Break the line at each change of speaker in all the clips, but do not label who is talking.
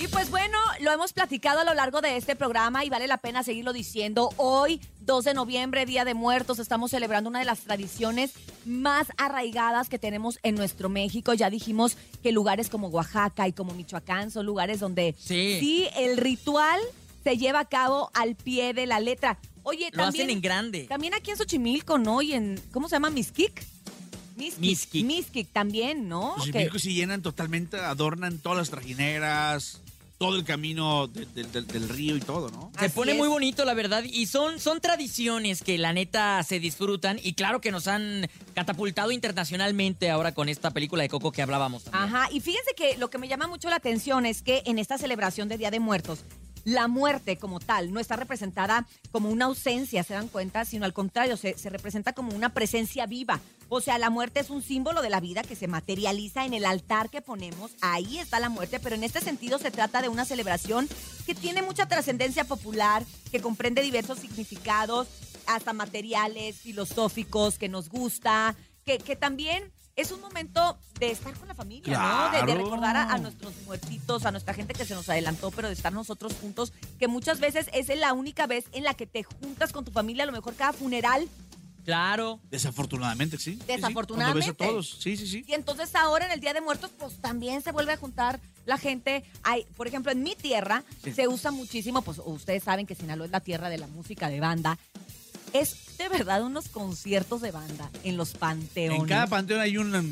Y pues bueno, lo hemos platicado a lo largo de este programa y vale la pena seguirlo diciendo. Hoy, 2 de noviembre, Día de Muertos, estamos celebrando una de las tradiciones más arraigadas que tenemos en nuestro México. Ya dijimos que lugares como Oaxaca y como Michoacán son lugares donde
sí,
el ritual se lleva a cabo al pie de la letra. Oye,
lo
también,
hacen en grande.
También aquí en Xochimilco, ¿no? Y en, ¿cómo se llama? Miskik.
Miskik.
Miskik también, ¿no?
Xochimilco sí llenan totalmente, adornan todas las trajineras, todo el camino del río y todo, ¿no?
Se pone muy bonito, la verdad. Y son, son tradiciones que la neta se disfrutan. Y claro que nos han catapultado internacionalmente ahora con esta película de Coco que hablábamos.
Ajá. Y fíjense que lo que me llama mucho la atención es que en esta celebración de Día de Muertos, la muerte como tal no está representada como una ausencia, se dan cuenta, sino al contrario, se, se, representa como una presencia viva. O sea, la muerte es un símbolo de la vida que se materializa en el altar que ponemos. Ahí está la muerte, pero en este sentido se trata de una celebración que tiene mucha trascendencia popular, que comprende diversos significados, hasta materiales, filosóficos, que nos gusta, que, que también es un momento de estar con la familia, ¿no? De, recordar a, nuestros muertitos, a nuestra gente que se nos adelantó, pero de estar nosotros juntos, que muchas veces es la única vez en la que te juntas con tu familia, a lo mejor cada funeral.
Claro.
Desafortunadamente, sí.
Desafortunadamente.
Sí, sí. a todos, sí, sí, sí.
Y entonces ahora en el Día de Muertos, pues también se vuelve a juntar la gente. Hay, por ejemplo, en mi tierra se usa muchísimo, pues ustedes saben que Sinaloa es la tierra de la música de banda es de verdad unos conciertos de banda en los panteones.
En cada panteón hay una,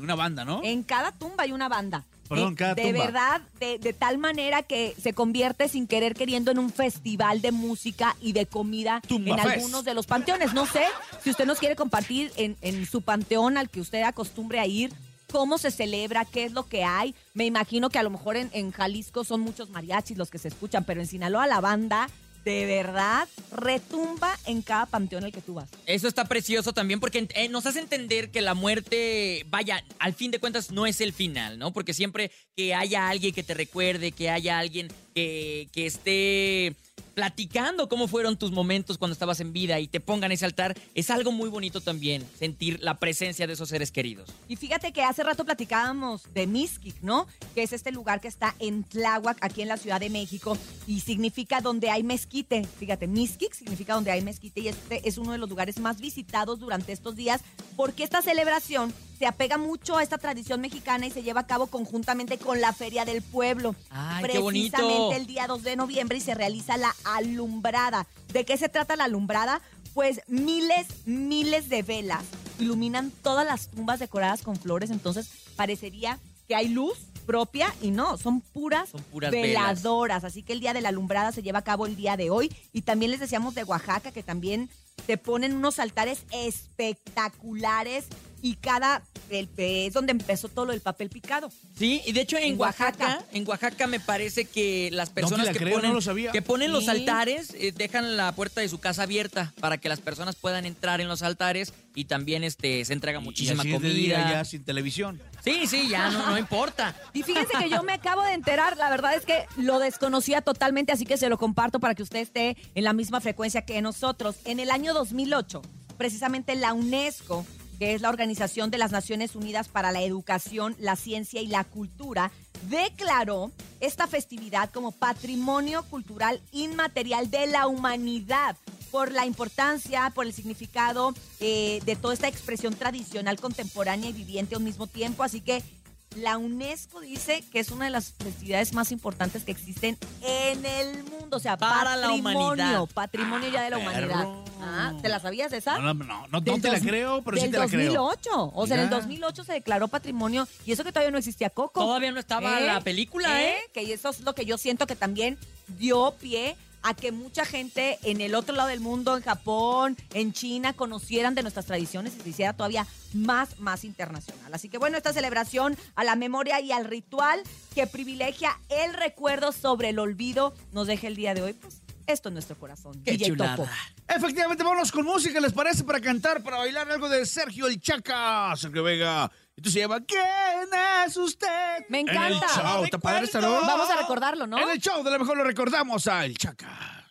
una banda, ¿no?
En cada tumba hay una banda.
Perdón, cada
de verdad, de, de, tal manera que se convierte sin querer queriendo en un festival de música y de comida en algunos de los panteones. No sé si usted nos quiere compartir en, en su panteón al que usted acostumbre a ir cómo se celebra, qué es lo que hay. Me imagino que a lo mejor en, en, Jalisco son muchos mariachis los que se escuchan, pero en Sinaloa la banda de verdad retumba en cada panteón al que tú vas.
Eso está precioso también porque eh, nos hace entender que la muerte, vaya, al fin de cuentas no es el final, ¿no? Porque siempre que haya alguien que te recuerde, que haya alguien que, que esté platicando cómo fueron tus momentos cuando estabas en vida y te pongan ese altar, es algo muy bonito también, sentir la presencia de esos seres queridos.
Y fíjate que hace rato platicábamos de Mixquic, ¿no? Que es este lugar que está en Tláhuac, aquí en la Ciudad de México, y significa donde hay mezquite. Fíjate, Mixquic significa donde hay mezquite y este es uno de los lugares más visitados durante estos días porque esta celebración se apega mucho a esta tradición mexicana y se lleva a cabo conjuntamente con la Feria del Pueblo.
Ay,
Precisamente el día 2 de noviembre y se realiza la alumbrada. ¿De qué se trata la alumbrada? Pues miles, miles de velas iluminan todas las tumbas decoradas con flores, entonces parecería que hay luz propia y no, son puras,
son puras
veladoras. Así que el día de la alumbrada se lleva a cabo el día de hoy y también les decíamos de Oaxaca que también te ponen unos altares espectaculares y cada es donde empezó todo lo del papel picado.
Sí, y de hecho en, Oaxaca, en Oaxaca me parece que las personas que, ponen, que, ponen, los altares eh, dejan la puerta de su casa abierta para que las personas puedan entrar en los altares y también este se entrega muchísima comida.
ya sin televisión.
Sí, sí, ya no, no importa.
Y fíjense que yo me acabo de enterar, la verdad es que lo desconocía totalmente, así que se lo comparto para que usted esté en la misma frecuencia que nosotros. En el año 2008, precisamente la UNESCO que es la Organización de las Naciones Unidas para la Educación, la Ciencia y la Cultura, declaró esta festividad como patrimonio cultural inmaterial de la humanidad por la importancia, por el significado eh, de toda esta expresión tradicional, contemporánea y viviente al mismo tiempo. Así que la UNESCO dice que es una de las festividades más importantes que existen en el mundo. O sea, para la humanidad. Patrimonio ya de la ah, humanidad. Ah, ¿Te la sabías esa?
No, no, no, no, te la creo, pero sí te la creo.
2008. O sea, en el 2008 se declaró patrimonio y eso que todavía no existía Coco.
Todavía no estaba ¿Eh? la película, ¿eh?
Que eso es lo que yo siento que también dio pie a que mucha gente en el otro lado del mundo, en Japón, en China, conocieran de nuestras tradiciones y se hiciera todavía más, más internacional. Así que bueno, esta celebración a la memoria y al ritual que privilegia el recuerdo sobre el olvido nos deja el día de hoy, pues esto es nuestro corazón.
Qué chulada.
Efectivamente, vámonos con música, ¿les parece? Para cantar, para bailar algo de Sergio el Chaca, Sergio Vega. Esto se llama ¿Quién es usted?
Me encanta.
En el show,
Vamos a recordarlo, ¿no?
En el show de lo mejor lo recordamos a El Chaca.